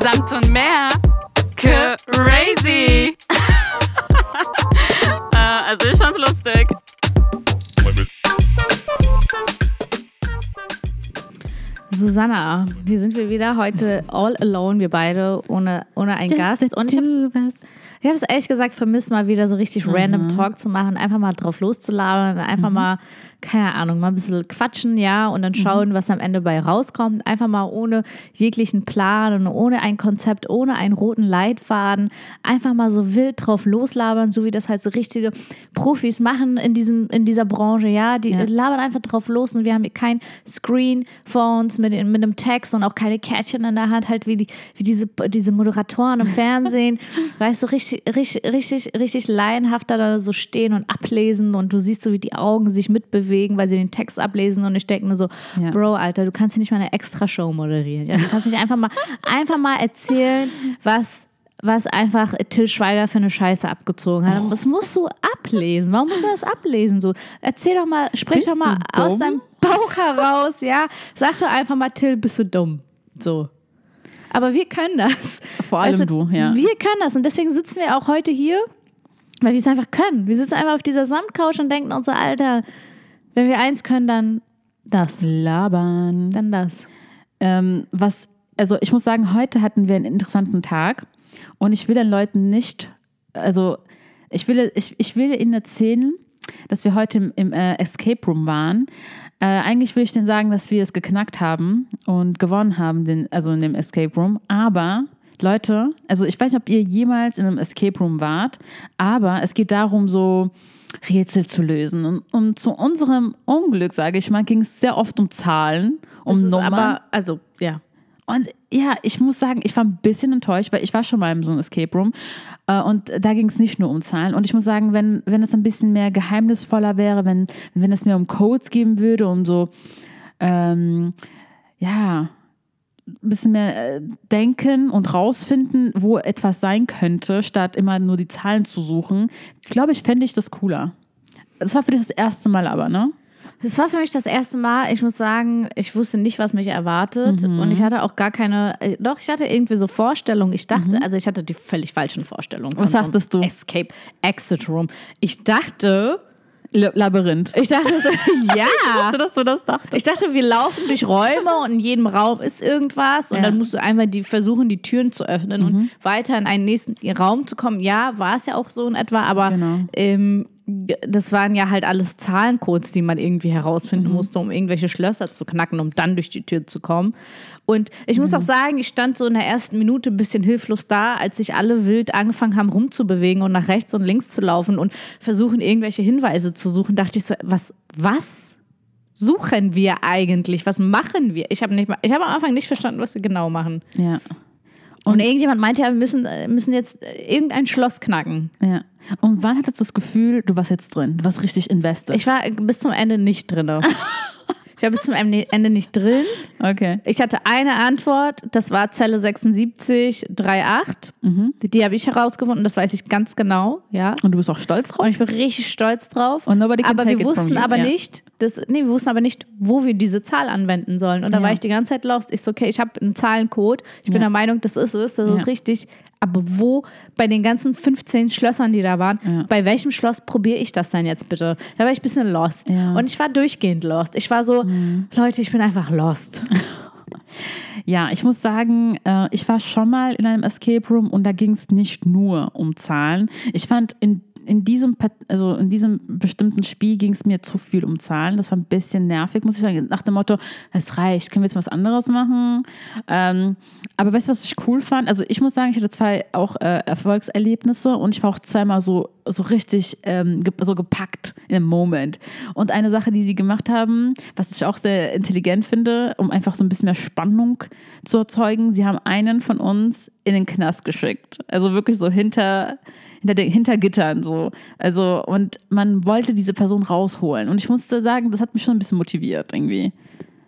Samt und mehr. Crazy. äh, also ich fand's lustig. Susanna, hier sind wir wieder heute all alone, wir beide, ohne, ohne einen Gast. Und ich habe ich habe es ehrlich gesagt vermisst, mal wieder so richtig random Talk zu machen, einfach mal drauf loszulabern, einfach mal keine Ahnung, mal ein bisschen quatschen, ja, und dann Mhm. schauen, was am Ende bei rauskommt. Einfach mal ohne jeglichen Plan und ohne ein Konzept, ohne einen roten Leitfaden. Einfach mal so wild drauf loslabern, so wie das halt so richtige Profis machen in, diesem, in dieser Branche, ja. Die Ja. labern einfach drauf los und wir haben hier kein Screen vor uns mit, mit einem Text und auch keine Kärtchen in der Hand, halt wie, die, wie diese, diese Moderatoren im Fernsehen. weißt du, richtig, richtig, richtig, richtig laienhaft da so stehen und ablesen und du siehst so, wie die Augen sich mitbewegen, weil sie den Text ablesen und ich denke mir so, Ja. Bro, Alter, du kannst hier nicht mal eine Extra-Show moderieren. Ja? Du kannst nicht einfach mal, einfach mal erzählen, was was einfach Till Schweiger für eine Scheiße abgezogen hat. Das musst du ablesen. Warum muss man das ablesen? So, erzähl doch mal, sprich Bist doch mal du aus deinem Bauch heraus, ja. Sag doch einfach mal, Till, bist du dumm? So. Aber wir können das. Vor allem Weißt du, ja. Wir können das und deswegen sitzen wir auch heute hier, weil wir es einfach können. Wir sitzen einfach auf dieser Samtcouch und denken uns so, Alter, wenn wir eins können, dann das. Labern. Dann das. Ähm, was, also ich muss sagen, heute hatten wir einen interessanten Tag und ich will den Leuten nicht, also ich will, ich, ich will ihnen erzählen, dass wir heute im, im äh, Escape Room waren. Äh, eigentlich will ich denen sagen, dass wir es geknackt haben und gewonnen haben, den, also in dem Escape Room. Aber Leute, also ich weiß nicht, ob ihr jemals in einem Escape Room wart, aber es geht darum, so Rätsel zu lösen. Und, und zu unserem Unglück, sage ich mal, ging es sehr oft um Zahlen, um Das Nummern. aber, also, ja. Und ja, ich muss sagen, ich war ein bisschen enttäuscht, weil ich war schon mal in so einem Escape Room äh, und da ging es nicht nur um Zahlen. Und ich muss sagen, wenn, wenn es ein bisschen mehr geheimnisvoller wäre, wenn, wenn es mehr um Codes geben würde, um so, ähm, ja, ein bisschen mehr äh, denken und rausfinden, wo etwas sein könnte, statt immer nur die Zahlen zu suchen, glaube ich, fände ich das cooler. Das war für dich das erste Mal aber, ne? Es war für mich das erste Mal, ich muss sagen, ich wusste nicht, was mich erwartet. Mhm. Und ich hatte auch gar keine, äh, doch, ich hatte irgendwie so Vorstellungen. Ich dachte, also ich hatte die völlig falschen Vorstellungen. Mhm. Was von so dachtest du? Escape Exit Room. Ich dachte, Labyrinth. ich dachte, so, ja. dass du das dachtest? Ich dachte, wir laufen durch Räume und in jedem Raum ist irgendwas und Ja. dann musst du einfach die versuchen, die Türen zu öffnen Mhm. und weiter in einen nächsten Raum zu kommen. Ja, war es ja auch so in etwa, aber Genau. ähm, das waren ja halt alles Zahlencodes, die man irgendwie Mhm. herausfinden musste, um irgendwelche Schlösser zu knacken, um dann durch die Tür zu kommen. Und ich muss auch sagen, ich stand so in der ersten Minute ein bisschen hilflos da, als sich alle wild angefangen haben rumzubewegen und nach rechts und links zu laufen und versuchen, irgendwelche Hinweise zu suchen, dachte ich so, was, was? Suchen wir eigentlich? Was machen wir? Ich habe nicht mal, ich habe am Anfang nicht verstanden, was wir genau machen. Ja. Und, irgendjemand meinte ja, wir müssen, äh, müssen jetzt äh, irgendein Schloss knacken. Ja. Und wann hattest du das Gefühl, du warst jetzt drin? Du warst richtig invested? Ich war bis zum Ende nicht drin. ich war bis zum Ende nicht drin. okay. Ich hatte eine Antwort, das war Zelle 76, 38. Die, die habe ich herausgefunden, das weiß ich ganz genau, ja. Und du bist auch stolz drauf? Und ich bin richtig stolz drauf. Und nobody aber wir wussten aber ja. nicht, das, nee, wir wussten aber nicht, wo wir diese Zahl anwenden sollen. Und da Ja. war ich die ganze Zeit lost. Ich so, okay, ich habe einen Zahlencode. Ich bin Ja. der Meinung, das ist es, das ist richtig. Aber wo bei den ganzen 15 Schlössern, die da waren, Ja. bei welchem Schloss probiere ich das denn jetzt bitte? Da war ich ein bisschen lost. Ja. Mhm. Und ich war durchgehend lost. Ich war so, Leute, ich bin einfach lost. Ja, ich muss sagen, äh, ich war schon mal in einem Escape Room und da ging es nicht nur um Zahlen. Ich fand in in diesem, also in diesem bestimmten Spiel ging es mir zu viel um Zahlen. Das war ein bisschen nervig, muss ich sagen. Nach dem Motto, es reicht, können wir jetzt was anderes machen? Ähm, aber weißt du, was ich cool fand? Also ich muss sagen, ich hatte zwei auch äh, Erfolgserlebnisse und ich war auch zweimal so, so richtig ähm, ge so gepackt in einem Moment. Und eine Sache, die sie gemacht haben, was ich auch sehr intelligent finde, um einfach so ein bisschen mehr Spannung zu erzeugen, sie haben einen von uns in den Knast geschickt. Also wirklich so hinter hinter, hinter Gittern so. Also, und man wollte diese Person rausholen. Und ich musste sagen, das hat mich schon ein bisschen motiviert irgendwie.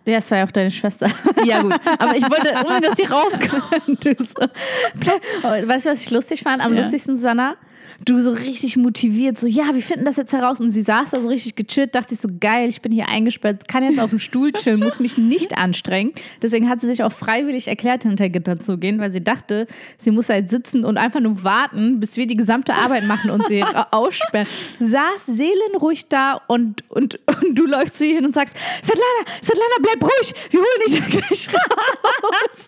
Ja, das war ja auch deine Schwester. Ja, gut. Aber ich wollte, ohne dass sie rauskommt. So. Weißt du, was ich lustig fand? Am Ja. lustigsten, Susanna? Du so richtig motiviert, so, ja, wir finden das jetzt heraus. Und sie saß da so richtig gechillt, dachte sich so, geil, ich bin hier eingesperrt, kann jetzt auf dem Stuhl chillen, muss mich nicht anstrengen. Deswegen hat sie sich auch freiwillig erklärt, hinter Gitter zu gehen, weil sie dachte, sie muss halt sitzen und einfach nur warten, bis wir die gesamte Arbeit machen und sie aussperren. Saß seelenruhig da und, und, und du läufst zu ihr hin und sagst, Svetlana, Svetlana, bleib ruhig, wir holen dich gleich raus.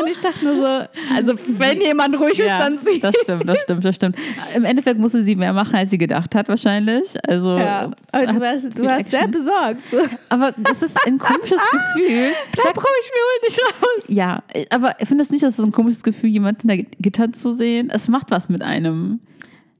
Und ich dachte nur so, also wenn jemand ruhig ist, dann sie. das stimmt, das stimmt, das stimmt. Im Endeffekt musste sie mehr machen, als sie gedacht hat, wahrscheinlich. Also, Ja, aber du warst, du warst sehr besorgt. So, Aber das ist ein komisches Gefühl. bleib ruhig, wir holen dich raus. Ja, aber findest du nicht, dass es ein komisches Gefühl, jemanden da Gitter zu sehen? Es macht was mit einem.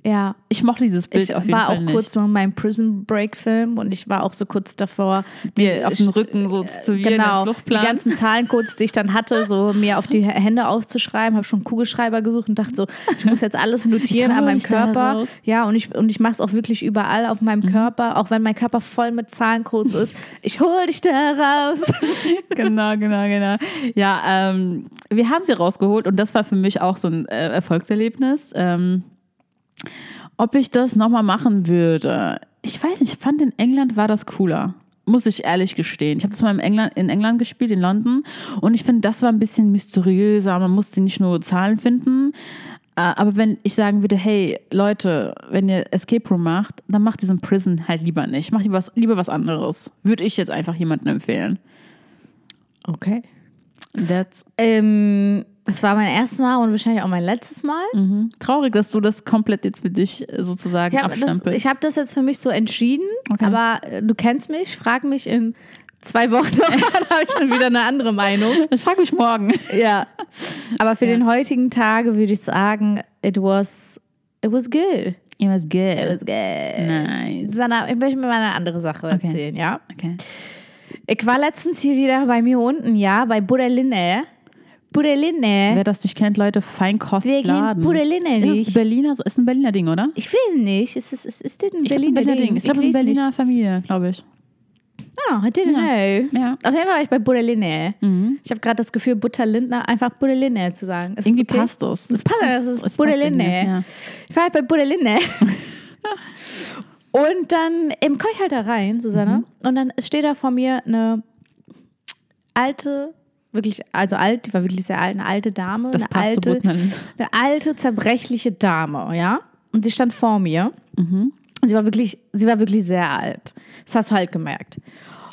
Ja, Ich mochte dieses Bild ich auf jeden war Fall auch nicht. kurz noch in meinem Prison Break Film und ich war auch so kurz davor, Dir auf den Rücken so zu wie genau, in die Fluchtplan. ganzen Zahlencodes, die ich dann hatte, so mir auf die Hände aufzuschreiben, habe schon einen Kugelschreiber gesucht und dachte so, ich muss jetzt alles notieren Ich an meinem Körper. Ja, und ich, und ich mache es auch wirklich überall auf meinem Mhm. Körper, auch wenn mein Körper voll mit Zahlencodes ist. Ich hol dich da raus. genau, genau, genau. Ja, ähm, wir haben sie rausgeholt und das war für mich auch so ein äh, Erfolgserlebnis. Ähm, ob ich das nochmal machen würde, ich weiß nicht, ich fand in England war das cooler. Muss ich ehrlich gestehen. Ich habe das mal in England, in England gespielt, in London. Und ich finde, das war ein bisschen mysteriöser. Man musste nicht nur Zahlen finden. Äh, Aber wenn ich sagen würde, hey, Leute, wenn ihr Escape Room macht, dann macht diesen Prison halt lieber nicht. Macht lieber was, lieber was anderes. Würde ich jetzt einfach jemandem empfehlen. Okay. That's Ähm, das war mein erstes Mal und wahrscheinlich auch mein letztes Mal. Mhm. Traurig, dass du das komplett jetzt für dich äh, sozusagen Ich habe das, abstempelst. ich hab das jetzt für mich so entschieden, Okay. aber äh, du kennst mich, frag mich in zwei Wochen, dann habe ich dann wieder eine andere Meinung. ich frage mich morgen. Ja. Aber für Ja. den heutigen Tage würde ich sagen, it was, it was good. It was It good. was good. Nice. Sana, ich möchte mir mal eine andere Sache erzählen, ja? Okay. Ich war letztens hier wieder bei mir unten, ja, bei Budeline. Budeline. Wer das nicht kennt, Leute, Wir Feinkostladen. gehen Budeline Ist nicht. es Berliner, ist ein Berliner Ding, oder? Ich weiß nicht. Ist, es, ist, ist das ein glaub, ein Berliner, Berliner Ding. Ich glaube, es ist eine nicht. Berliner Familie, glaube ich. Ah, I didn't know. Ja. Auf jeden Fall war ich bei Budeline. Mhm. Ich habe gerade das Gefühl, Butterlindner einfach Budeline zu sagen. Ist Irgendwie es okay? passt das. Es passt, es ist Budeline. Ja. Ich war halt bei Budeline. und dann eben komme ich halt da rein, Susanne, Mhm. und dann steht da vor mir eine alte, wirklich, also alt, die war wirklich sehr alt, eine alte Dame, Das eine alte, eine alte, zerbrechliche Dame, ja. Und sie stand vor mir. Mhm. Und sie war wirklich, sie war wirklich sehr alt. Das hast du halt gemerkt.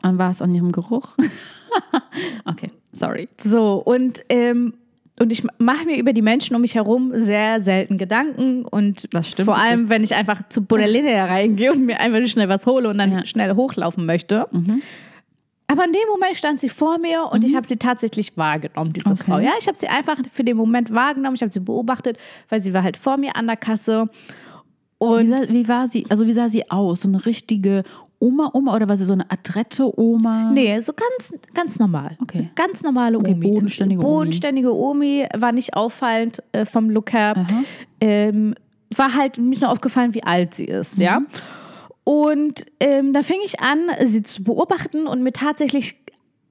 an war es an ihrem Geruch? okay, sorry. So, und, ähm, und ich mache mir über die Menschen um mich herum sehr selten Gedanken. Und Das stimmt, vor allem, wenn ich einfach zu Budeline reingehe und mir einfach schnell was hole und dann Ja. schnell hochlaufen möchte. Aber in dem Moment stand sie vor mir und ich habe sie tatsächlich wahrgenommen, diese Okay. Frau. Ja, ich habe sie einfach für den Moment wahrgenommen. Ich habe sie beobachtet, weil sie war halt vor mir an der Kasse. Wie Und sah, wie war sie, also wie sah sie aus? So eine richtige Oma, Oma oder war sie so eine adrette Oma? Nee, so ganz, ganz normal. Okay. Ganz normale Okay, Omi. bodenständige Omi. Bodenständige Omi war nicht auffallend äh, vom Look her. Ähm, war halt, mir ist nur aufgefallen, wie alt sie ist, ja. Und ähm, da fing ich an, sie zu beobachten und mir tatsächlich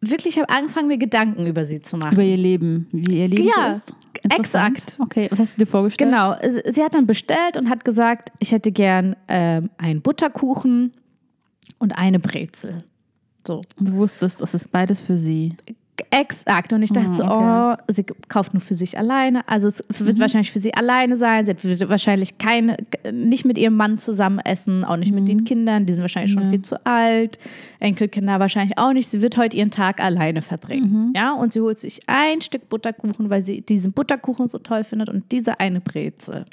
wirklich habe angefangen, mir Gedanken über sie zu machen. Über ihr Leben, wie ihr Leben Ja, ist? Exakt. Okay, was hast du dir vorgestellt? Genau, sie sie hat dann bestellt und hat gesagt, ich hätte gern ähm, einen Butterkuchen und eine Brezel. So. Und du wusstest, das ist beides für sie. Exakt. Und ich dachte so, Ah, oh, sie kauft nur für sich alleine. Also es Mhm. wird wahrscheinlich für sie alleine sein. Sie wird wahrscheinlich keine, nicht mit ihrem Mann zusammen essen, auch nicht mit den Kindern. Die sind wahrscheinlich schon Mhm. Ja. viel zu alt. Enkelkinder wahrscheinlich auch nicht. Sie wird heute ihren Tag alleine verbringen. Mhm. Ja, und sie holt sich ein Stück Butterkuchen, weil sie diesen Butterkuchen so toll findet und diese eine Brezel.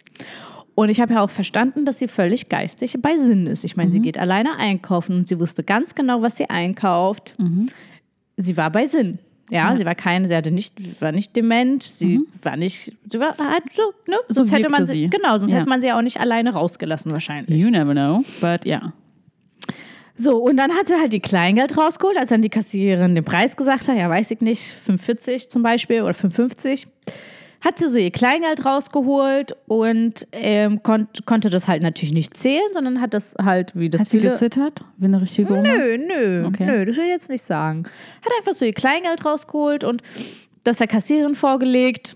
Und ich habe ja auch verstanden, dass sie völlig geistig bei Sinn ist. Ich meine, Mhm. sie geht alleine einkaufen und sie wusste ganz genau, was sie einkauft sie war bei Sinn. Ja, Ja. sie war keine, sie hatte nicht, war nicht dement, sie war nicht, sie war halt so, ne? So Sonst hätte man sie, sie. genau, sonst Ja. hätte man sie ja auch nicht alleine rausgelassen wahrscheinlich. You never know, but ja. So, und dann hat sie halt die Kleingeld rausgeholt, als dann die Kassiererin den Preis gesagt hat, ja, weiß ich nicht, 5,40 zum Beispiel oder 5,50. Hat sie so ihr Kleingeld rausgeholt und ähm, kon konnte das halt natürlich nicht zählen, sondern hat das halt, wie das Hat sie viele... gezittert? Wie eine richtige Oma? Nö, nö, Okay. nö, das will ich jetzt nicht sagen. Hat einfach so ihr Kleingeld rausgeholt und das der Kassiererin vorgelegt.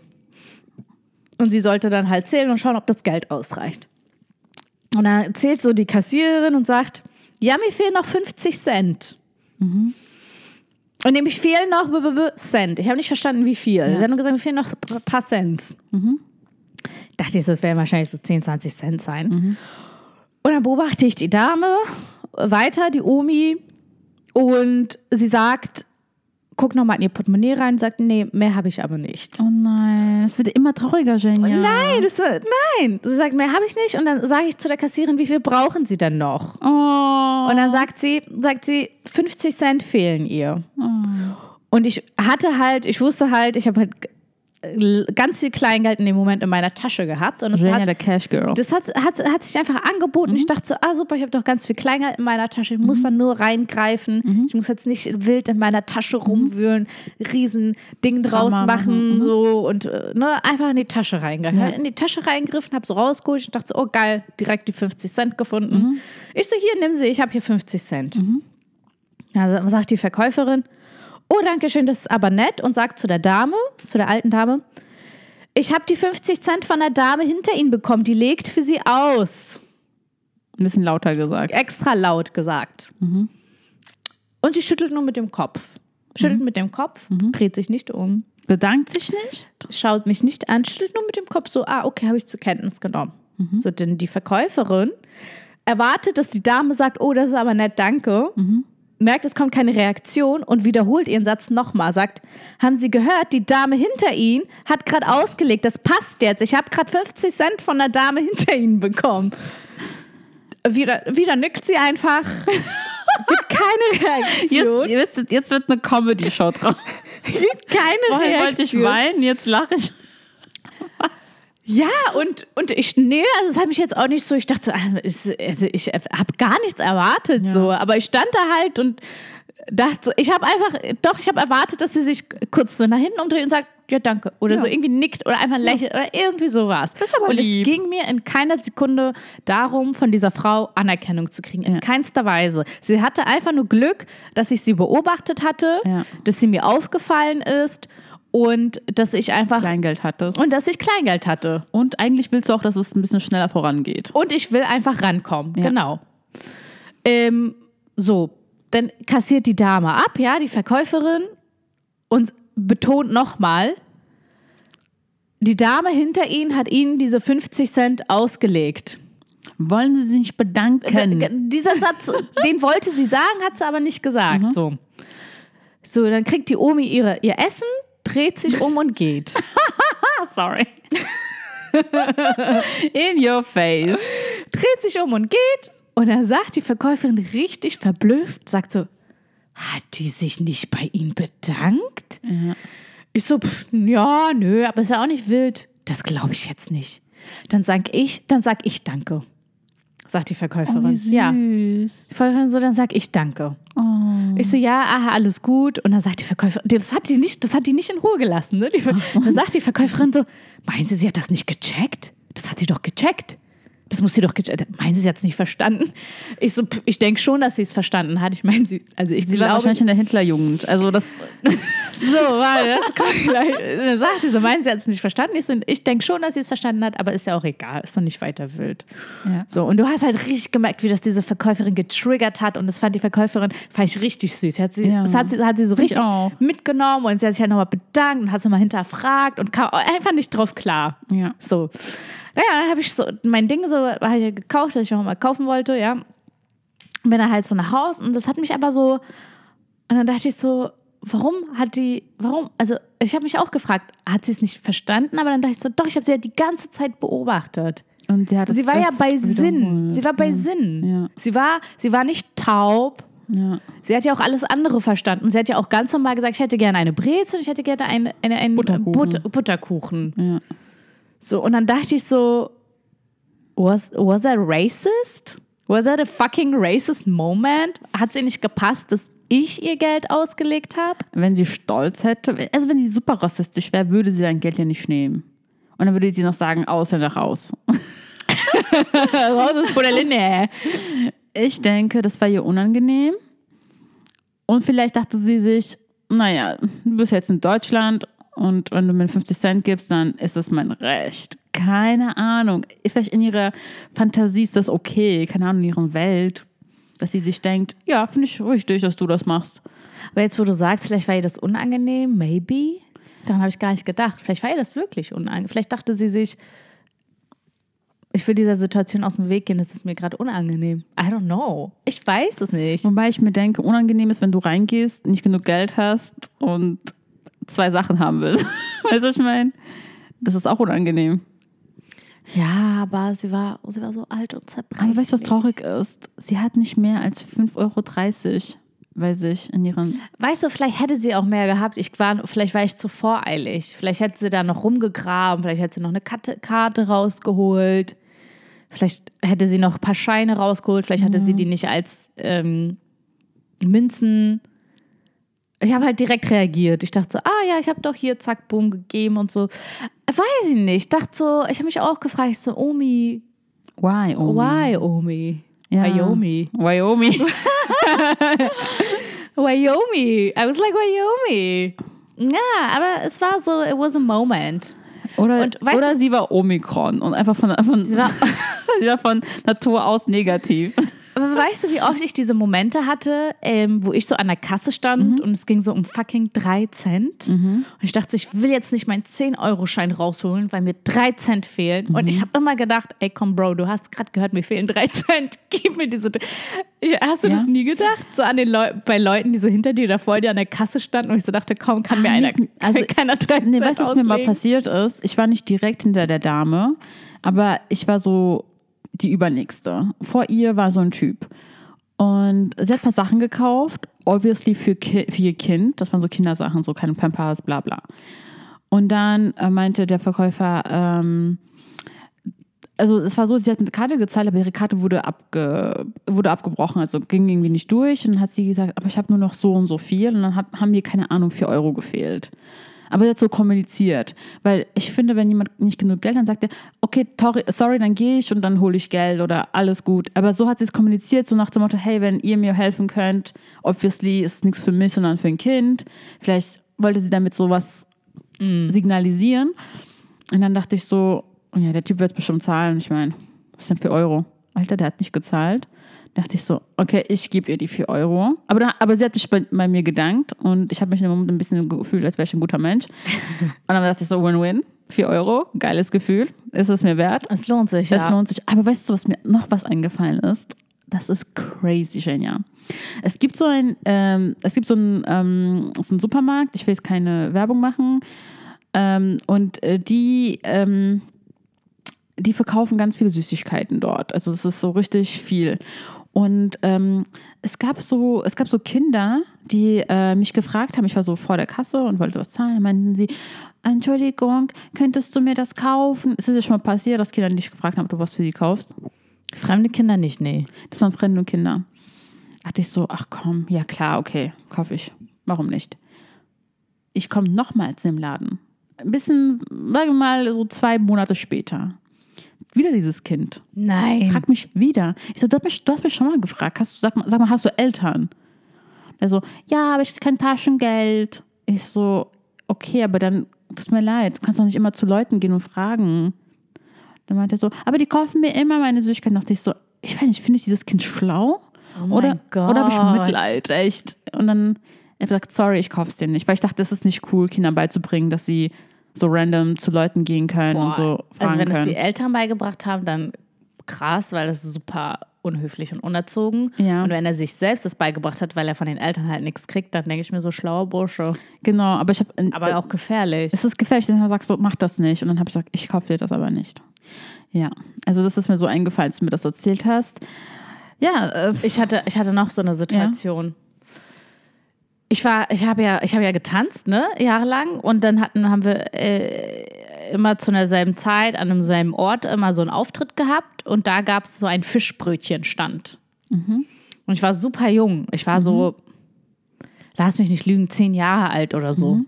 Und sie sollte dann halt zählen und schauen, ob das Geld ausreicht. Und dann zählt so die Kassiererin und sagt, ja, mir fehlen noch 50 Cent. Und nämlich fehlen noch b- b- b- Cent. Ich habe nicht verstanden, wie viel. Sie hat nur gesagt, mir fehlen noch ein paar Cent. Dachte ich, das werden wahrscheinlich so 10, 20 Cent sein. Und dann beobachte ich die Dame weiter, die Omi, und sie sagt, guck nochmal in ihr Portemonnaie rein und sagt, nee, mehr habe ich aber nicht. Oh nein, es wird immer trauriger, Jenja. Nein, das, nein. Sie sagt, mehr habe ich nicht. Und dann sage ich zu der Kassiererin, wie viel brauchen Sie denn noch? Oh. Und dann sagt sie, sagt sie, 50 Cent fehlen ihr. Und ich hatte halt, ich wusste halt, ich habe halt ganz viel Kleingeld in dem Moment in meiner Tasche gehabt. Und es Jenja, hat, der Cash Girl. das hat, hat, hat sich einfach angeboten. Ich dachte so, ah super, ich habe doch ganz viel Kleingeld in meiner Tasche. Ich muss dann nur reingreifen. Ich muss jetzt nicht wild in meiner Tasche rumwühlen, riesen Ding draus Drama machen, mhm. so und äh, ne, einfach in die Tasche reingreifen. Ja. In die Tasche reingriffen, habe so rausgeholt und dachte so, oh geil, direkt die 50 Cent gefunden. Mhm. Ich so, hier, nimm sie, ich habe hier 50 Cent. Ja, sa- sagt die Verkäuferin, oh, danke schön, das ist aber nett und sagt zu der Dame, zu der alten Dame, ich habe die 50 Cent von der Dame hinter Ihnen bekommen, die legt für Sie aus. Ein bisschen lauter gesagt. Extra laut gesagt. Und sie schüttelt nur mit dem Kopf. Schüttelt mit dem Kopf, dreht sich nicht um, Bedankt sich nicht? schaut mich nicht an, schüttelt nur mit dem Kopf so, ah, okay, habe ich zur Kenntnis genommen. So, denn die Verkäuferin erwartet, dass die Dame sagt, oh, das ist aber nett, danke. Merkt, es kommt keine Reaktion und wiederholt ihren Satz nochmal. Sagt, haben Sie gehört, die Dame hinter Ihnen hat gerade ausgelegt, das passt jetzt. Ich habe gerade 50 Cent von der Dame hinter Ihnen bekommen. Wieder, wieder nickt sie einfach. Gibt keine Reaktion. Jetzt, jetzt, jetzt wird eine Comedy-Show drauf. Gibt keine Vorhin Reaktion. wollte ich weinen, jetzt lache ich. Ja, und, und ich, nee, also das hat mich jetzt auch nicht so, ich dachte so, also, ist, also ich habe gar nichts erwartet, Ja. so, aber ich stand da halt und dachte so, ich habe einfach, doch, ich habe erwartet, dass sie sich kurz so nach hinten umdreht und sagt, ja, danke, oder Ja. so irgendwie nickt oder einfach lächelt oder irgendwie sowas. Das ist aber und lieb. es ging mir in keiner Sekunde darum, von dieser Frau Anerkennung zu kriegen, in Ja. keinster Weise. Sie hatte einfach nur Glück, dass ich sie beobachtet hatte, Ja. dass sie mir aufgefallen ist und dass ich einfach Kleingeld hattest. und dass ich Kleingeld hatte. Und eigentlich willst du auch, dass es ein bisschen schneller vorangeht. Und ich will einfach rankommen. Ja. Genau. Ähm, so, dann kassiert die Dame ab, ja, die Verkäuferin, und betont nochmal, die Dame hinter ihnen hat ihnen diese 50 Cent ausgelegt. Wollen sie sich nicht bedanken? D- Dieser Satz, den wollte sie sagen, hat sie aber nicht gesagt. So. so, dann kriegt die Omi ihre, ihr Essen, dreht sich um und geht. Sorry. In your face. dreht sich um und geht. Und dann sagt die Verkäuferin richtig verblüfft, sagt so, hat die sich nicht bei ihm bedankt? Ich so, pff, ja, nö, aber ist ja auch nicht wild. Das glaube ich jetzt nicht. Dann sag ich, dann sag ich Danke. Sagt die Verkäuferin. Oh, wie süß. Ja. Die Verkäuferin so, dann sag ich Danke. Ich so, ja, aha, alles gut. Und dann sagt die Verkäuferin, das hat die nicht, das hat die nicht in Ruhe gelassen. Ne? Die, Dann sagt die Verkäuferin so, meinen Sie, sie hat das nicht gecheckt? Das hat sie doch gecheckt. Das muss sie doch gecheckt. Meinen Sie, sie hat es nicht verstanden? Ich so, ich denke schon, dass sie es verstanden hat. Ich meine, sie, also ich Sie war glaube, wahrscheinlich in der Hitlerjugend. Also das. so, warte, das kommt gleich. Dann sagt sie so, meinen Sie, hat es nicht verstanden? Ich, so, ich denke schon, dass sie es verstanden hat, aber ist ja auch egal, ist doch nicht weiter wild. Ja. So, und du hast halt richtig gemerkt, wie das diese Verkäuferin getriggert hat und das fand die Verkäuferin, fand ich richtig süß. Hat sie, Ja. Das hat sie, hat sie so Ich richtig mitgenommen und sie hat sich halt nochmal bedankt und hat sie mal hinterfragt und kam einfach nicht drauf klar. Ja. So. Naja, dann habe ich so mein Ding so hab ich gekauft, das ich auch mal kaufen wollte, ja. Bin dann halt so nach Hause und das hat mich aber so. Und dann dachte ich so, warum hat die, warum? Also, ich habe mich auch gefragt, hat sie es nicht verstanden? Aber dann dachte ich so, doch, ich habe sie ja die ganze Zeit beobachtet. Und sie hat Sie war ja bei Sinn. Sie war bei ja. Sinn. Ja. Sie, war, sie war nicht taub. Ja. Sie hat ja auch alles andere verstanden. Sie hat ja auch ganz normal gesagt, ich hätte gerne eine Brezel und ich hätte gerne einen, eine, einen Butterkuchen. But Butterkuchen. Ja. So, und dann dachte ich so, was, was that racist? Was that a fucking racist moment? Hat sie nicht gepasst, dass ich ihr Geld ausgelegt habe? Wenn sie stolz hätte, also wenn sie super rassistisch wäre, würde sie dein Geld ja nicht nehmen. Und dann würde sie noch sagen, Ausländer raus. Raus ist Pudeline. Ich denke, das war ihr unangenehm. Und vielleicht dachte sie sich, naja, du bist jetzt in Deutschland und wenn du mir 50 Cent gibst, dann ist das mein Recht, keine Ahnung. Vielleicht in ihrer Fantasie ist das okay, keine Ahnung, in ihrer Welt, dass sie sich denkt, ja, finde ich richtig, dass du das machst. Aber jetzt, wo du sagst, vielleicht war ihr das unangenehm, maybe. Daran habe ich gar nicht gedacht. Vielleicht war ihr das wirklich unangenehm. Vielleicht dachte sie sich, ich will dieser Situation aus dem Weg gehen, das ist mir gerade unangenehm. I don't know. Ich weiß es nicht. Wobei ich mir denke, unangenehm ist, wenn du reingehst, nicht genug Geld hast und zwei Sachen haben willst. weißt du, was ich meine? Das ist auch unangenehm. Ja, aber sie war, sie war so alt und zerbrechlich. Aber weißt du, was traurig ist? Sie hat nicht mehr als 5,30 Euro bei sich in ihren. Weißt du, vielleicht hätte sie auch mehr gehabt. Ich war, vielleicht war ich zu voreilig. Vielleicht hätte sie da noch rumgegraben, vielleicht hätte sie noch eine Karte, Karte rausgeholt. Vielleicht hätte sie noch ein paar Scheine rausgeholt, vielleicht hatte sie die nicht als ähm, Münzen. Ich habe halt direkt reagiert. Ich dachte so, ah ja, ich habe doch hier zack, boom gegeben und so. Weiß ich nicht. Ich dachte so, ich habe mich auch gefragt, ich so, Omi, Why, Omi? why Omi? Ja. Wyoming. Wyoming. Wyoming. I was like, Wyoming. Ja, aber es war so, it was a moment. Oder, Und oder du- sie war Omikron und einfach von, von, sie, war- war, von Natur aus negativ. Aber weißt du, wie oft ich diese Momente hatte, ähm, wo ich so an der Kasse stand und es ging so um fucking drei Cent. Und ich dachte, ich will jetzt nicht meinen 10-Euro-Schein rausholen, weil mir drei Cent fehlen. Und ich habe immer gedacht, ey, komm, Bro, du hast gerade gehört, mir fehlen drei Cent. Gib mir diese. Ich, hast du Ja. das nie gedacht? So an den Leu bei Leuten, die so hinter dir oder vor dir an der Kasse standen und ich so dachte, komm, kann mir Ah, einer, nicht- also- keiner drei Nee, Cent weißt du, was mir mal auslegen? passiert ist? Ich war nicht direkt hinter der Dame, aber ich war so die Übernächste. Vor ihr war so ein Typ. Und sie hat ein paar Sachen gekauft, obviously für, Ki für ihr Kind. Das waren so Kindersachen, so keine Pampers, bla bla. Und dann äh, meinte der Verkäufer, ähm, also es war so, sie hat eine Karte gezahlt, aber ihre Karte wurde, abge, wurde abgebrochen, also ging irgendwie nicht durch. Und dann hat sie gesagt, aber ich habe nur noch so und so viel. Und dann hat, haben mir, keine Ahnung, 4 Euro gefehlt. Aber sie hat so kommuniziert. Weil ich finde, wenn jemand nicht genug Geld hat, dann sagt er, okay, sorry, dann gehe ich und dann hole ich Geld oder alles gut. Aber so hat sie es kommuniziert, so nach dem Motto, hey, wenn ihr mir helfen könnt, obviously ist es nichts für mich, sondern für ein Kind. Vielleicht wollte sie damit sowas signalisieren. Und dann dachte ich so, ja, der Typ wird bestimmt zahlen. Ich meine, was sind 4 Euro? Alter, der hat nicht gezahlt. Dachte ich so, okay, ich gebe ihr die 4 Euro. Aber, da, aber sie hat sich bei, bei mir gedankt und ich habe mich in dem Moment ein bisschen gefühlt, als wäre ich ein guter Mensch. Und dann dachte ich so, Win-Win, 4 Euro, geiles Gefühl, ist es mir wert. Es lohnt sich, Das ja. lohnt sich. Aber weißt du, was mir noch was eingefallen ist? Das ist crazy, Genia. Es gibt so ein, ähm, es gibt so einen, ähm, so einen Supermarkt, ich will jetzt keine Werbung machen, ähm, und äh, die, ähm, die verkaufen ganz viele Süßigkeiten dort. Also es ist so richtig viel. Und ähm, es gab so, es gab so Kinder, die äh, mich gefragt haben. Ich war so vor der Kasse und wollte was zahlen. Dann meinten sie, Entschuldigung, könntest du mir das kaufen? Es ist ja schon mal passiert, dass Kinder dich gefragt haben, ob du was für die kaufst. Fremde Kinder nicht, nee. Das waren fremde Kinder. Dachte ich so, ach komm, ja klar, okay, kaufe ich. Warum nicht? Ich komme nochmal zu dem Laden. Ein bisschen, sagen wir mal, so zwei Monate später. Wieder dieses Kind. Nein. Frag mich wieder. Ich so, du hast mich, du hast mich schon mal gefragt. Hast du, sag, mal, sag mal, hast du Eltern? Er so, ja, aber ich habe kein Taschengeld. Ich so, okay, aber dann tut mir leid. Du kannst doch nicht immer zu Leuten gehen und fragen. Dann meinte er so, aber die kaufen mir immer meine Süßigkeiten. Dachte ich so, ich weiß nicht, finde ich dieses Kind schlau? Oh oder oder habe ich Gott. Mitleid, echt? Und dann er hat gesagt, sorry, ich kauf's dir nicht. Weil ich dachte, das ist nicht cool, Kindern beizubringen, dass sie so random zu Leuten gehen können und so fragen also wenn es können. die Eltern beigebracht haben, dann krass, weil das ist super unhöflich und unerzogen. Ja. Und wenn er sich selbst das beigebracht hat, weil er von den Eltern halt nichts kriegt, dann denke ich mir so schlauer Bursche. genau, aber ich habe Aber auch gefährlich. es ist gefährlich, dann sagst so, mach das nicht. Und dann habe ich gesagt, ich kaufe dir das aber nicht. Ja, also das ist mir so eingefallen, als du mir das erzählt hast. Ja, äh, Ich hatte, ich hatte noch so eine Situation. Ich war, ich habe ja, ich habe ja getanzt, ne, jahrelang. Und dann hatten, haben wir äh, immer zu derselben Zeit an demselben Ort immer so einen Auftritt gehabt. Und da gab es so einen Fischbrötchenstand. Und ich war super jung. Ich war so, lass mich nicht lügen, zehn Jahre alt oder so.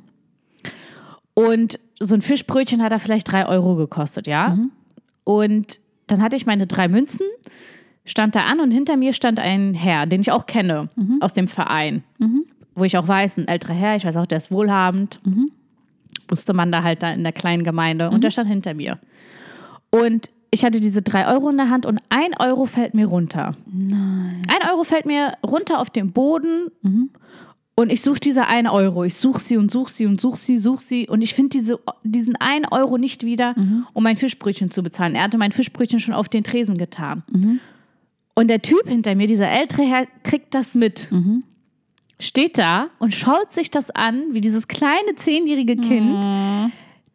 Und so ein Fischbrötchen hat da vielleicht drei Euro gekostet, ja. Und dann hatte ich meine drei Münzen, stand da an und hinter mir stand ein Herr, den ich auch kenne aus dem Verein, wo ich auch weiß, ein älterer Herr, ich weiß auch, der ist wohlhabend. Wusste man da halt da in der kleinen Gemeinde und der stand hinter mir. Und ich hatte diese drei Euro in der Hand und ein Euro fällt mir runter. Nein. Ein Euro fällt mir runter auf den Boden und ich suche diese ein Euro. Ich suche sie und suche sie und suche sie, suche sie und ich finde diese, diesen ein Euro nicht wieder, um mein Fischbrötchen zu bezahlen. Er hatte mein Fischbrötchen schon auf den Tresen getan. Und der Typ hinter mir, dieser ältere Herr, kriegt das mit. Steht da und schaut sich das an, wie dieses kleine zehnjährige Kind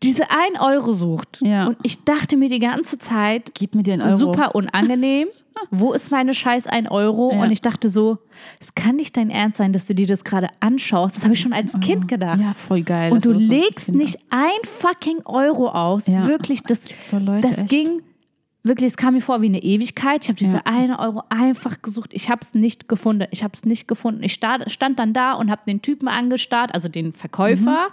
diese ein Euro sucht. Ja. Und ich dachte mir die ganze Zeit, Gib mir einen Euro. super unangenehm. Wo ist meine scheiß 1 Euro? Ja. Und ich dachte so, es kann nicht dein Ernst sein, dass du dir das gerade anschaust. Das habe ich schon als Kind gedacht. Ja, voll geil. Und du legst nicht ein fucking Euro aus. Ja. Wirklich, das, So Leute, das echt. ging, wirklich, es kam mir vor wie eine Ewigkeit. Ich habe diese Ja. eine Euro einfach gesucht. Ich habe es nicht gefunden. Ich habe es nicht gefunden. Ich sta- stand dann da und habe den Typen angestarrt, also den Verkäufer.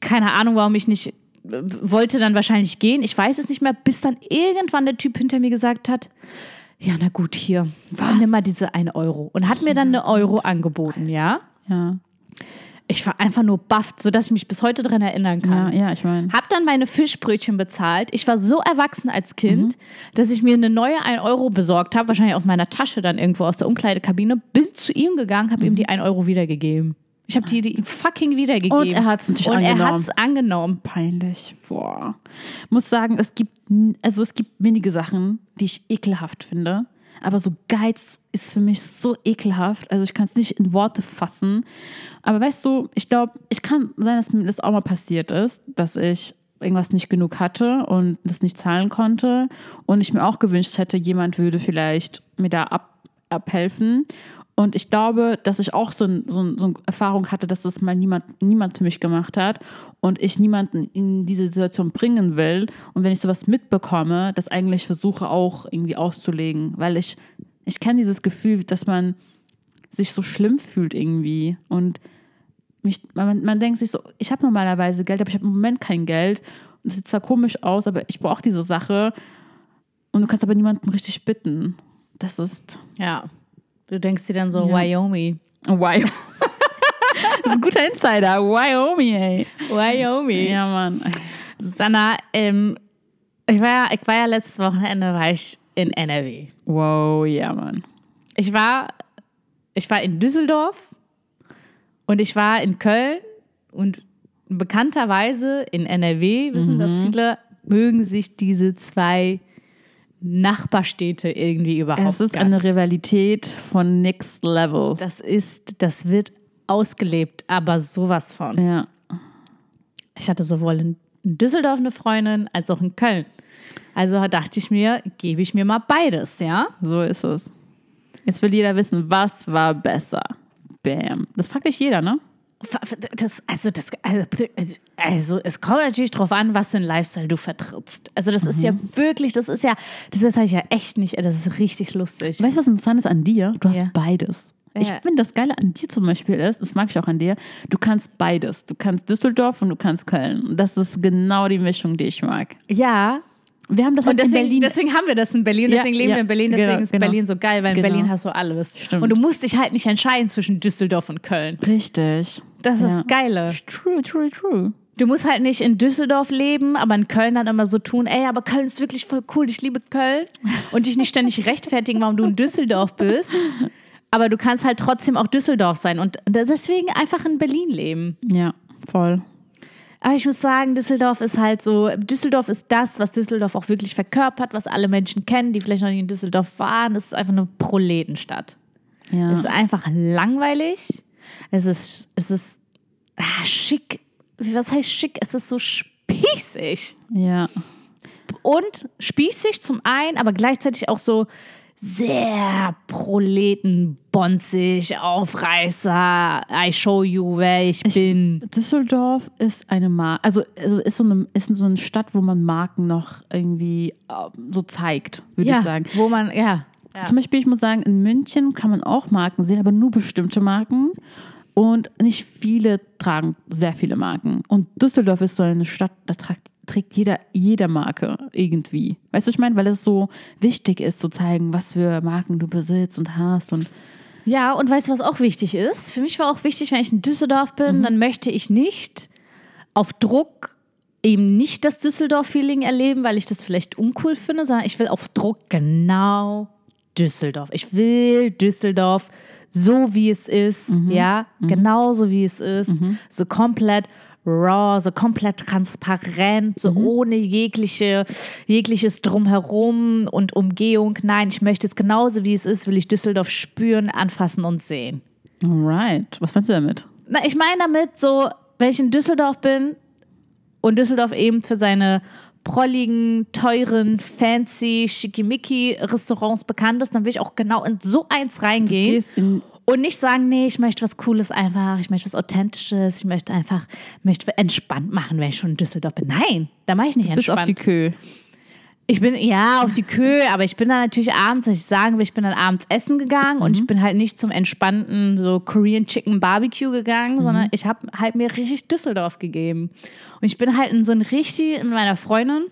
Keine Ahnung, warum ich nicht wollte dann wahrscheinlich gehen. Ich weiß es nicht mehr, bis dann irgendwann der Typ hinter mir gesagt hat, ja, na gut, hier, nimm mal diese 1 Euro. Und hat mir dann eine Euro angeboten, ja. Ja, Ich war einfach nur bufft, sodass ich mich bis heute daran erinnern ja, kann. ja, ich meine. Hab dann meine Fischbrötchen bezahlt. Ich war so erwachsen als Kind, dass ich mir eine neue 1 Euro besorgt habe, wahrscheinlich aus meiner Tasche dann irgendwo aus der Umkleidekabine, bin zu ihm gegangen, habe ihm die 1 Euro wiedergegeben. Ich habe die, die ihm fucking wiedergegeben. Und er hat's natürlich Und er angenommen. hat's angenommen. Peinlich. Boah. Muss sagen, es gibt, also es gibt wenige Sachen, die ich ekelhaft finde. Aber so Geiz ist für mich so ekelhaft. Also ich kann es nicht in Worte fassen. Aber weißt du, ich glaube, ich kann sein, dass mir das auch mal passiert ist, dass ich irgendwas nicht genug hatte und das nicht zahlen konnte. Und ich mir auch gewünscht hätte, jemand würde vielleicht mir da ab, abhelfen. Und ich glaube, dass ich auch so, ein, so, so eine Erfahrung hatte, dass das mal niemand, niemand für mich gemacht hat und ich niemanden in diese Situation bringen will. Und wenn ich sowas mitbekomme, das eigentlich versuche auch irgendwie auszulegen, weil ich, ich kenne dieses Gefühl, dass man sich so schlimm fühlt irgendwie und mich, man, man denkt sich so, ich habe normalerweise Geld, aber ich habe im Moment kein Geld. Und das sieht zwar komisch aus, aber ich brauche diese Sache und du kannst aber niemanden richtig bitten. Das ist Ja. Du denkst dir dann so, Ja. Wyoming. Wyoming. das ist ein guter Insider. Wyoming, ey. Wyoming. Ja, Mann. Sanna, ähm, ich, war ja, ich war ja letztes Wochenende war ich in NRW. Wow, ja, Mann. Ich war, ich war in Düsseldorf und ich war in Köln und bekannterweise in NRW, wissen das viele, mögen sich diese zwei Nachbarstädte irgendwie überhaupt Es ist eine. Rivalität von Next Level. Das ist, das wird ausgelebt, aber sowas von. Ja. Ich hatte sowohl in in Düsseldorf eine Freundin als auch in Köln. Also dachte ich mir, gebe ich mir mal beides, ja? So ist es. Jetzt will jeder wissen, was war besser. Bam. Das fragt dich jeder, ne? Das, also, das, also, also, es kommt natürlich drauf an, was für ein Lifestyle du vertrittst. Also, das ist ja wirklich, das ist ja, das ist ja echt nicht, das ist richtig lustig. Weißt du, was interessant ist an dir? Du hast Ja. beides. Ich Ja. finde, das Geile an dir zum Beispiel ist, das mag ich auch an dir, du kannst beides. Du kannst Düsseldorf und du kannst Köln. Das ist genau die Mischung, die ich mag. Ja, Wir haben das und halt in deswegen, Berlin. deswegen haben wir das in Berlin, Ja, deswegen leben ja, wir in Berlin, deswegen genau, ist genau. Berlin so geil, weil in Genau. Berlin hast du alles. Stimmt. Und du musst dich halt nicht entscheiden zwischen Düsseldorf und Köln. Richtig. Das ist Ja. das Geile. True, true, true. Du musst halt nicht in Düsseldorf leben, aber in Köln dann immer so tun, ey, aber Köln ist wirklich voll cool, ich liebe Köln. Und dich nicht ständig rechtfertigen, warum du in Düsseldorf bist. Aber du kannst halt trotzdem auch Düsseldorf sein und deswegen einfach in Berlin leben. Ja, voll. Aber ich muss sagen, Düsseldorf ist halt so, Düsseldorf ist das, was Düsseldorf auch wirklich verkörpert, was alle Menschen kennen, die vielleicht noch nie in Düsseldorf waren. Es ist einfach eine Proletenstadt. Ja. Es ist einfach langweilig. Es ist, es ist ah, schick. Was heißt schick? Es ist so spießig. ja. Und spießig zum einen, aber gleichzeitig auch so sehr proletenbonzig, Aufreißer, I show you, wer ich, bin. Düsseldorf ist eine Marke, also, also ist, so eine, ist so eine Stadt, wo man Marken noch irgendwie äh, so zeigt, würde ja, ich sagen. wo man, ja. ja. Zum Beispiel, ich muss sagen, in München kann man auch Marken sehen, aber nur bestimmte Marken. Und nicht viele tragen sehr viele Marken. Und Düsseldorf ist so eine Stadt, da tragt, trägt jeder, jeder Marke irgendwie. Weißt du, ich meine? Weil es so wichtig ist, zu zeigen, was für Marken du besitzt und hast. Und Ja, und weißt du, was auch wichtig ist? Für mich war auch wichtig, wenn ich in Düsseldorf bin, dann möchte ich nicht auf Druck eben nicht das Düsseldorf-Feeling erleben, weil ich das vielleicht uncool finde, sondern ich will auf Druck genau Düsseldorf. Ich will Düsseldorf so wie es ist, ja, genauso wie es ist, so komplett raw, so komplett transparent, so ohne jegliche, jegliches Drumherum und Umgehung. Nein, ich möchte es genauso wie es ist, will ich Düsseldorf spüren, anfassen und sehen. Alright. Was meinst du damit? Na, ich meine damit so, wenn ich in Düsseldorf bin und Düsseldorf eben für seine prolligen, teuren, fancy, schickimicki Restaurants bekannt ist, dann will ich auch genau in so eins reingehen gehst in- und nicht sagen, nee, ich möchte was Cooles einfach, ich möchte was Authentisches, ich möchte einfach, möchte entspannt machen, wenn ich schon in Düsseldorf bin. Nein, da mache ich nicht Bis auf entspannt. die Kö. Ich bin, ja, auf die Kühe, aber ich bin dann natürlich abends, ich sagen will, ich bin dann abends essen gegangen und ich bin halt nicht zum entspannten so Korean Chicken Barbecue gegangen, sondern ich habe halt mir richtig Düsseldorf gegeben. Und ich bin halt in so ein richtig, mit meiner Freundin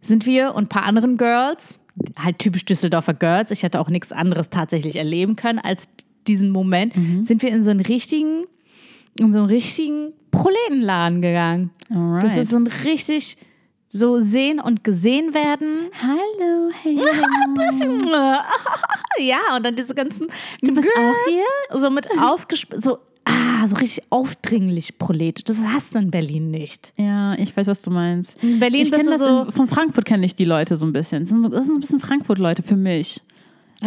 sind wir und ein paar anderen Girls, halt typisch Düsseldorfer Girls, ich hatte auch nichts anderes tatsächlich erleben können als diesen Moment, sind wir in so einen richtigen, in so einen richtigen Proletenladen gegangen. Alright. Das ist so ein richtig so sehen und gesehen werden. Hallo, hey. Ja, und dann diese ganzen. Du bist auch hier? So mit aufgesp so, so richtig aufdringlich Prolete. Das hast du in Berlin nicht. Ja, ich weiß, was du meinst. In Berlin ich kenne du das so. in, von Frankfurt kenne ich die Leute so ein bisschen. Das sind, das sind ein bisschen Frankfurt-Leute für mich.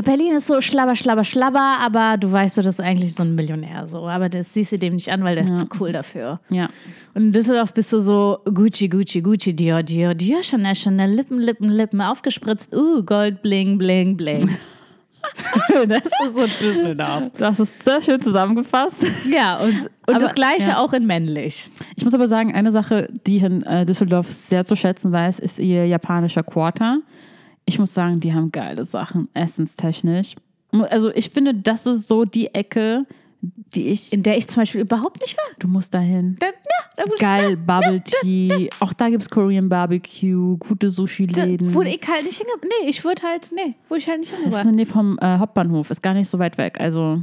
Berlin ist so schlabber, schlabber, schlabber, aber du weißt, so, das ist eigentlich so ein Millionär. So. Aber das siehst du dem nicht an, weil der ist zu cool dafür. Ja. Und in Düsseldorf bist du so Gucci, Gucci, Gucci, Dior, Dior, Dior, Chanel, Chanel, Lippen, Lippen, Lippen, aufgespritzt, uh, Gold, Bling, Bling, Bling. das ist so Düsseldorf. Das ist sehr schön zusammengefasst. Ja, und, und Aber- das Gleiche ja. auch in männlich. Ich muss aber sagen, eine Sache, die ich in äh, Düsseldorf sehr zu schätzen weiß, ist ihr japanischer Quarter. Ich muss sagen, die haben geile Sachen, essenstechnisch. Also ich finde, das ist so die Ecke, die ich... In der ich zum Beispiel überhaupt nicht war. Du musst dahin. Da, ja, da Geil, Bubble Tea. Auch da gibt es Korean Barbecue, gute Sushi-Läden. wurde ich halt nicht hingebracht. Nee, ich wurde halt, nee, wurde ich halt nicht Das ist hingebracht. in der Nähe vom äh, Hauptbahnhof, ist gar nicht so weit weg. Also,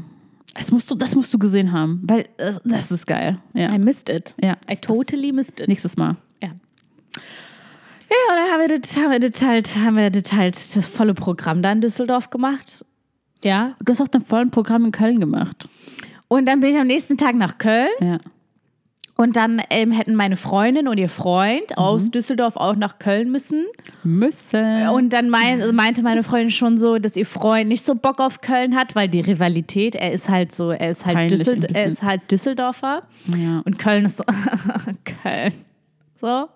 das musst du, das musst du gesehen haben, weil äh, das ist geil. Ja, I missed it. ja I totally missed it. Nächstes Mal. Ja. Ja, und dann haben wir das, haben wir das halt, haben wir das halt das volle Programm da in Düsseldorf gemacht. Ja. Du hast auch dein vollen Programm in Köln gemacht. Und dann bin ich am nächsten Tag nach Köln Ja. und dann ähm, hätten meine Freundin und ihr Freund aus Düsseldorf auch nach Köln müssen. Müssen. Und dann mein, meinte meine Freundin schon so, dass ihr Freund nicht so Bock auf Köln hat, weil die Rivalität, er ist halt so, er ist halt, Düssel, er ist halt Düsseldorfer ja. und Köln ist so, Köln. So.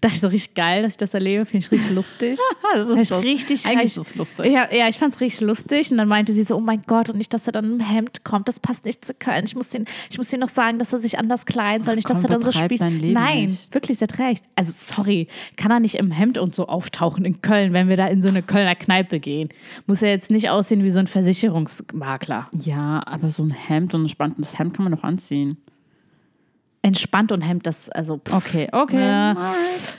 Dachte ich so richtig geil, dass ich das erlebe, finde ich richtig lustig. das Hab ich richtig, Eigentlich ist es lustig. ja, ja, ich fand es richtig lustig. Und dann meinte sie so, oh mein Gott, und nicht, dass er dann im Hemd kommt, das passt nicht zu Köln. Ich muss, den, ich muss ihm noch sagen, dass er sich anders kleiden soll, nicht, dass komm, er dann so spießt. Nein, nicht. wirklich, sie hat recht. Also sorry, kann er nicht im Hemd und so auftauchen in Köln, wenn wir da in so eine Kölner Kneipe gehen. Muss er jetzt nicht aussehen wie so ein Versicherungsmakler. Ja, aber so ein Hemd und ein spannendes Hemd kann man doch anziehen. Entspannt und Hemd, das, also pff. Okay, okay. Ja. Alright.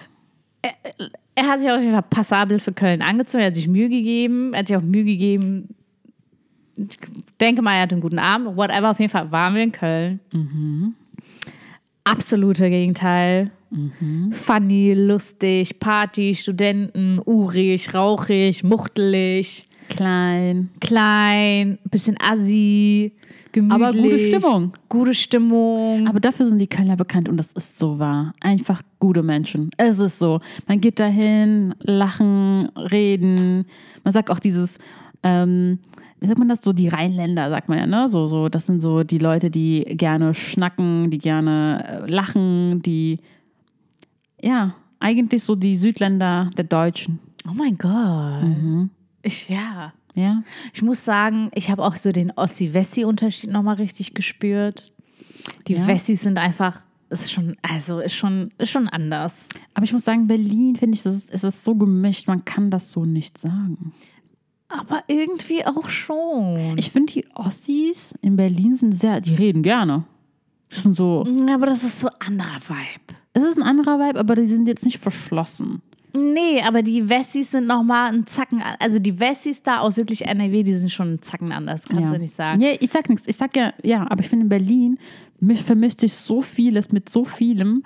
er hat sich auf jeden Fall passabel für Köln angezogen, er hat sich Mühe gegeben, er hat sich auch Mühe gegeben. Ich denke mal, er hatte einen guten Abend, whatever, auf jeden Fall waren wir in Köln. Absolute Gegenteil. Funny, lustig, Party, Studenten, urig, rauchig, muchtelig, Klein. klein, bisschen assi, gemütlich. Aber gute Stimmung. Gute Stimmung. Aber dafür sind die Kölner bekannt und das ist so wahr. Einfach gute Menschen. Es ist so. Man geht dahin, lachen, reden. Man sagt auch dieses, ähm, wie sagt man das? So die Rheinländer, sagt man ja, ne? So, so, das sind so die Leute, die gerne schnacken, die gerne äh, lachen, die, ja, eigentlich so die Südländer der Deutschen. oh mein Gott. Mhm. Ich, ja. Ja. Ich muss sagen, ich habe auch so den Ossi-Wessi-Unterschied nochmal richtig gespürt. Die Ja. Wessis sind einfach, ist schon, also ist schon, ist schon anders. Aber ich muss sagen, Berlin, finde ich, das ist, es ist so gemischt, man kann das so nicht sagen. Aber irgendwie auch schon. Ich finde, die Ossis in Berlin sind sehr, die reden gerne. Die sind so, Ja, aber das ist so anderer Vibe. es ist ein anderer Vibe, aber die sind jetzt nicht verschlossen. Nee, aber die Wessis sind nochmal ein Zacken, also die Wessis da aus wirklich NRW, die sind schon einen Zacken anders, kannst ja. du nicht sagen. Ja, ich sag nichts. Ich sag ja, ja, aber ich finde in Berlin mi- vermischt sich so vieles mit so vielem,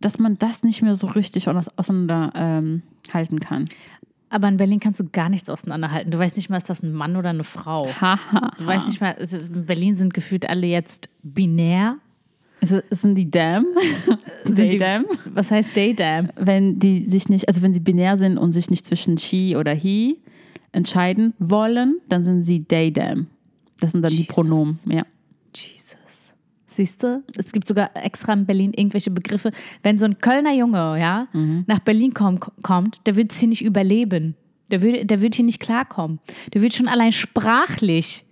dass man das nicht mehr so richtig auseinander ähm, kann. Aber in Berlin kannst du gar nichts auseinanderhalten. Du weißt nicht mal, ist das ein Mann oder eine Frau. Haha. Du weißt nicht mal, ist- in Berlin sind gefühlt alle jetzt binär. Es- Sind die Dam? Sind die- Dam? Was heißt Daydam? Wenn die sich nicht, also wenn sie binär sind und sich nicht zwischen she oder he entscheiden wollen, dann sind sie they, them. Das sind dann die Jesus. Pronomen, ja. Jesus. Siehst du? Es gibt sogar extra in Berlin irgendwelche Begriffe. Wenn so ein Kölner Junge, ja, nach Berlin komm, kommt, der wird es hier nicht überleben. Der würde, der wird hier nicht klarkommen. Der wird schon allein sprachlich,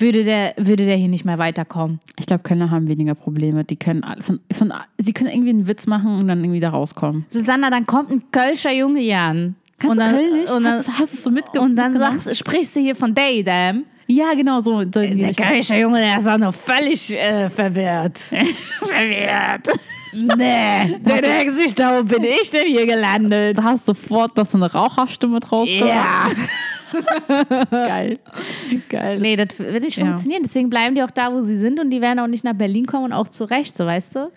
würde der, würde der hier nicht mehr weiterkommen. Ich glaube, Kölner haben weniger Probleme. Die können von, von, sie können irgendwie einen Witz machen und dann irgendwie da rauskommen. Susanna, dann kommt ein Kölscher Junge hier an. Kannst und du dann, Kölnisch? Und dann, hast, hast du es so und dann sagst, sprichst du hier von Daydam. Ja, genau so. Der. Kölscher Junge, der ist auch noch völlig äh, verwirrt. verwirrt. Nee, der denkt sich, da wo bin ich denn hier gelandet? Du hast sofort doch so eine Raucherstimme draus Ja. Geil. Geil. Nee, das wird nicht Ja. funktionieren. Deswegen bleiben die auch da, wo sie sind und die werden auch nicht nach Berlin kommen und auch zurecht, so weißt du?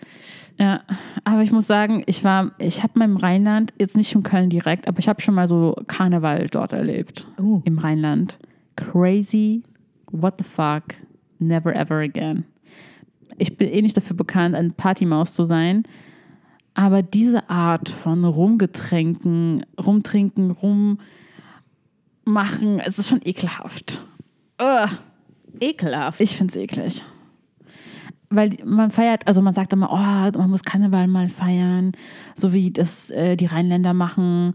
Ja, aber ich muss sagen, ich war, ich habe mal im Rheinland, jetzt nicht in Köln direkt, aber ich habe schon mal so Karneval dort erlebt. Uh. Im Rheinland. Crazy. What the fuck? Never ever again. Ich bin eh nicht dafür bekannt, ein Partymaus zu sein. Aber diese Art von Rumgetränken, Rumtrinken, Rummachen, es ist schon ekelhaft. Ugh. Ekelhaft. Ich finde es eklig. Weil man feiert, also man sagt immer, oh, man muss Karneval mal feiern, so wie das äh, die Rheinländer machen.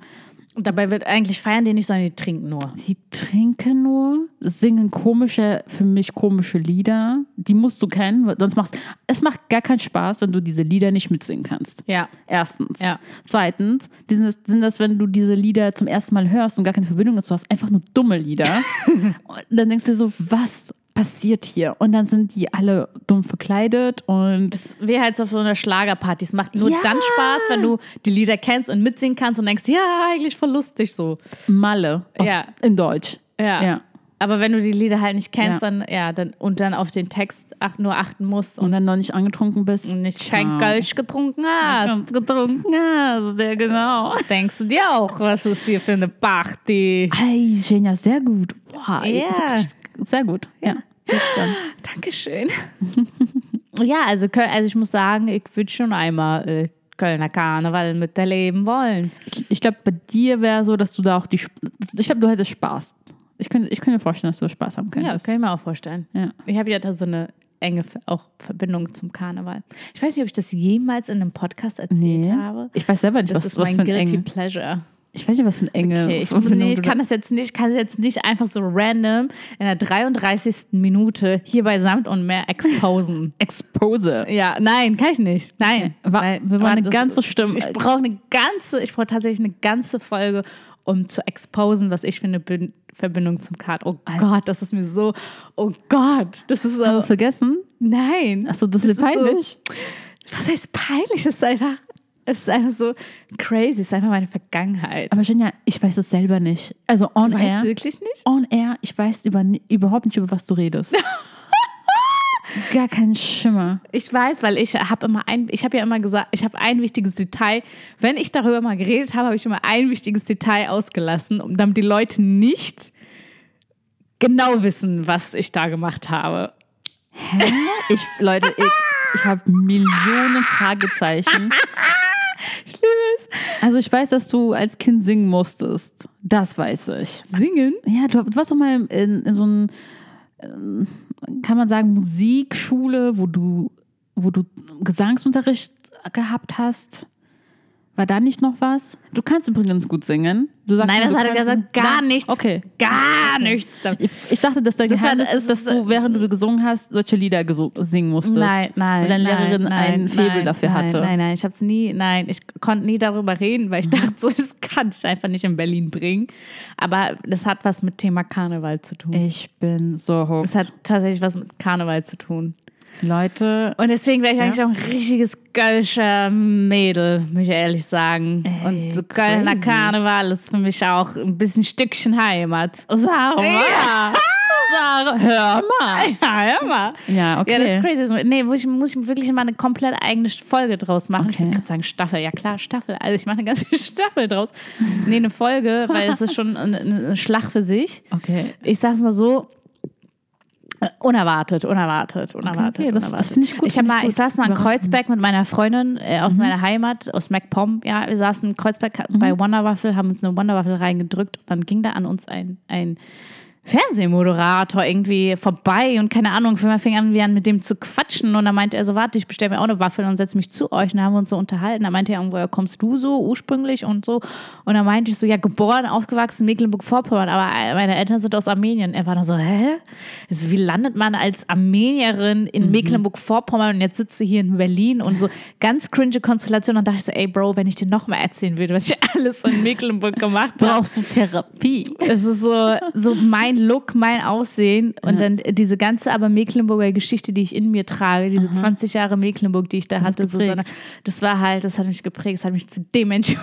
Und dabei wird eigentlich feiern die nicht, sondern die trinken nur. Sie trinken nur, singen komische, für mich komische Lieder. Die musst du kennen, sonst macht es macht gar keinen Spaß, wenn du diese Lieder nicht mitsingen kannst. Ja. Erstens. Ja. Zweitens sind das, sind das, wenn du diese Lieder zum ersten Mal hörst und gar keine Verbindung dazu hast, einfach nur dumme Lieder. und dann denkst du so, was passiert hier? Und dann sind die alle dumm verkleidet und Wie halt so auf so einer Schlagerparty. Es macht nur Ja. dann Spaß, wenn du die Lieder kennst und mitsingen kannst und denkst, ja, eigentlich voll lustig so. Malle auf, Ja. in Deutsch. Ja. Ja. Aber wenn du die Lieder halt nicht kennst, Ja. dann, ja, dann, und dann auf den Text ach, nur achten musst Und und dann noch nicht angetrunken bist. nicht kein Kölsch getrunken hast, getrunken hast, sehr genau. denkst du dir auch, was ist hier für eine Party? Hey, Genia, sehr gut. Boah, ey, Ja. Sehr gut. Ja. An. Dankeschön. ja, also, also ich muss sagen, ich würde schon einmal äh, Kölner Karneval miterleben wollen. Ich, glaube, bei dir wäre so, dass du da auch die. Ich glaube, du hättest Spaß. Ich könnte, ich könnte mir vorstellen, dass du Spaß haben Ja, könntest. kann ich mir auch vorstellen. Ja. Ich habe ja da so eine enge auch Verbindung zum Karneval. Ich weiß nicht, ob ich das jemals in einem Podcast erzählt Nee. habe. Ich weiß selber nicht, Das was, ist was mein für ein guilty enge. pleasure. Ich weiß nicht, was für ein enge. Okay, ich, nee, ich kann das jetzt nicht, kann jetzt nicht einfach so random in der 33. Minute hier bei Samt und mehr exposen. Expose. ja, nein, kann ich nicht. Nein. Wa- Weil- wir weil eine das- ganze Stimme. Ich brauche eine ganze, ich brauche tatsächlich eine ganze Folge, um zu exposen, was ich für eine Bin- Verbindung zum Kart. Oh Gott, das ist mir so, oh Gott, das ist Hast du so, es vergessen? nein. Achso, das, ist Das ist so- peinlich. Was heißt peinlich? Es ist einfach, es ist einfach so crazy, es ist einfach meine Vergangenheit. Aber Genia, ich weiß es selber nicht. Also on Du air. weißt wirklich nicht? On air, ich weiß über, überhaupt nicht, über was du redest. Gar keinen Schimmer. Ich weiß, weil ich habe immer ein, ich habe ja immer gesagt, ich habe ein wichtiges Detail. Wenn ich darüber mal geredet habe, habe ich immer ein wichtiges Detail ausgelassen, um damit die Leute nicht genau wissen, was ich da gemacht habe. Ich, Leute, ich, ich habe Millionen Fragezeichen. Ich liebe es. Also ich weiß, dass du als Kind singen musstest. Das weiß ich. Singen? Ja, du, warst doch mal in, in so einem, ähm, kann man sagen, Musikschule, wo du, wo du Gesangsunterricht gehabt hast. War da nicht noch was? Du kannst übrigens gut singen. Du sagst Nein, das hat er gesagt, gar nichts. Okay. Gar nichts. Ich, ich dachte, dass dein Das Geheimnis ist, dass du, während du gesungen hast, solche Lieder singen musstest. Nein, nein. Weil deine nein, Lehrerin nein, ein Faible nein, dafür nein, hatte. Nein, nein, ich habe es nie, nein, ich konnte nie darüber reden, weil ich dachte, so, das kann ich einfach nicht in Berlin bringen. Aber das hat was mit Thema Karneval zu tun. Ich bin so hooked. Es hat tatsächlich was mit Karneval zu tun. Leute, Und deswegen wäre ich Ja. eigentlich auch ein richtiges Kölscher Mädel, muss ich ehrlich sagen. Ey, Und so Kölner crazy. Karneval ist für mich auch ein bisschen Stückchen Heimat. sag mal. Ja. Sarah, hör mal. Ja, hör mal. Ja, okay. Ja, das ist crazy. So, Nee, muss ich, muss ich wirklich mal eine komplett eigene Folge draus machen. Ich Okay. würde gerade sagen Staffel. Ja klar, Staffel. Also ich mache eine ganze Staffel draus. Nee, eine Folge, weil es ist schon eine, eine Schlag für sich. Okay. Ich sag's mal so. Unerwartet, unerwartet, unerwartet. okay, das- unerwartet. das finde ich gut, Ich, hab mal, ich ich saß mal in. Kreuzberg mit meiner Freundin äh, aus meiner Heimat, aus MacPom. Ja, wir saßen in Kreuzberg bei Wonderwaffel, haben uns eine Wonderwaffel reingedrückt und dann ging da an uns ein, ein Fernsehmoderator irgendwie vorbei und keine Ahnung, wir fingen an, wir an mit dem zu quatschen und dann meinte er so, warte, ich bestelle mir auch eine Waffel und setze mich zu euch und dann haben wir uns so unterhalten. Da meinte er irgendwo, ja, kommst du so ursprünglich und so und dann meinte ich so, ja, geboren, aufgewachsen in Mecklenburg-Vorpommern, aber meine Eltern sind aus Armenien. Er war dann so, hä? Also, wie landet man als Armenierin in Mecklenburg-Vorpommern und jetzt sitzt du hier in Berlin und so ganz cringe Konstellation und dachte ich so, ey Bro, wenn ich dir noch mal erzählen würde, was ich alles in Mecklenburg gemacht habe. Brauchst du Therapie? Es ist so, so mein Look, mein Aussehen und dann diese ganze aber Mecklenburger Geschichte, die ich in mir trage, diese 20 Jahre Mecklenburg, die ich da hatte, geprägt. Susanne, das war halt, das hat mich geprägt, das hat mich zu dem Menschen,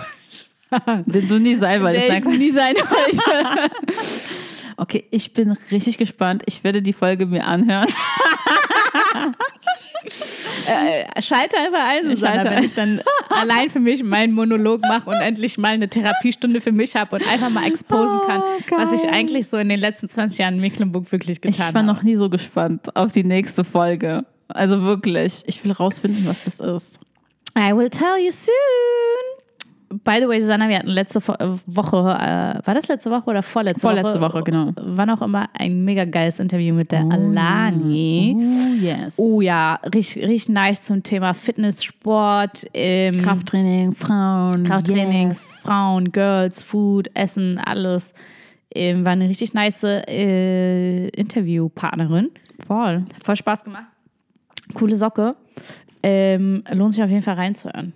Den du nie sein wolltest. der ich nie sein wollte. Okay, ich bin richtig gespannt. Ich werde die Folge mir anhören. äh, schalte einfach ein, Susanne, Schalte wenn ich dann allein für mich meinen Monolog mache und endlich mal eine Therapiestunde für mich habe und einfach mal exposen kann, Oh, was ich eigentlich so in den letzten 20 Jahren in Mecklenburg wirklich getan Ich war habe. noch nie so gespannt auf die nächste Folge. Also wirklich, ich will rausfinden, was das ist. I will tell you soon. By the way, Susanna, wir hatten letzte äh, Woche, äh, war das letzte Woche oder vorletzte, Vorletzte Woche, genau. War noch immer ein mega geiles Interview mit der Alani. Oh, yes. Oh ja, richtig, richtig nice zum Thema Fitness, Sport, ähm, Krafttraining, Frauen. Krafttraining, Yes. Frauen, Girls, Food, Essen, alles. Ähm, war eine richtig nice äh, Interviewpartnerin. Voll. Hat voll Spaß gemacht. Coole Socke. Ähm, lohnt sich auf jeden Fall reinzuhören.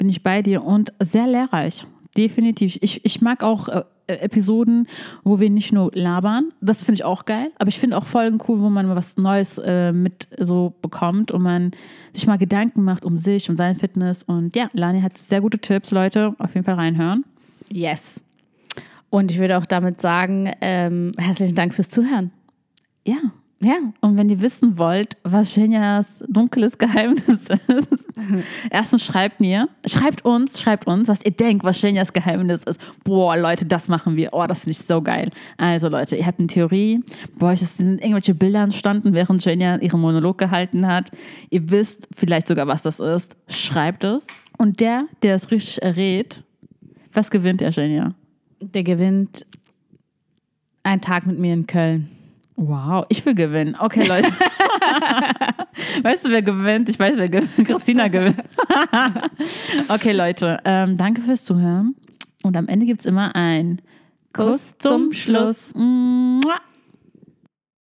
Bin ich bei dir und sehr lehrreich. Definitiv. Ich, ich mag auch äh, Episoden, wo wir nicht nur labern. Das finde ich auch geil. Aber ich finde auch Folgen cool, wo man mal was Neues äh, mit so bekommt und man sich mal Gedanken macht um sich, um sein Fitness. Und ja, Lani hat sehr gute Tipps, Leute. Auf jeden Fall reinhören. Yes. Und ich würde auch damit sagen, ähm, herzlichen Dank fürs Zuhören. Ja. Ja. Und wenn ihr wissen wollt, was Genias dunkles Geheimnis ist, erstens schreibt mir, schreibt uns, schreibt uns, was ihr denkt, was Genias Geheimnis ist. Boah, Leute, das machen wir. Oh, das finde ich so geil. Also, Leute, ihr habt eine Theorie. Bei euch sind irgendwelche Bilder entstanden, während Genia ihren Monolog gehalten hat. Ihr wisst vielleicht sogar, was das ist. Schreibt es. Und der, der es richtig errät, was gewinnt er, Genia? Der gewinnt einen Tag mit mir in Köln. Wow, ich will gewinnen. Okay, Leute. weißt du, wer gewinnt? Ich weiß, wer gewinnt. Christina gewinnt. okay, Leute. Ähm, danke fürs Zuhören. Und am Ende gibt es immer ein Kuss zum Schluss. Mua.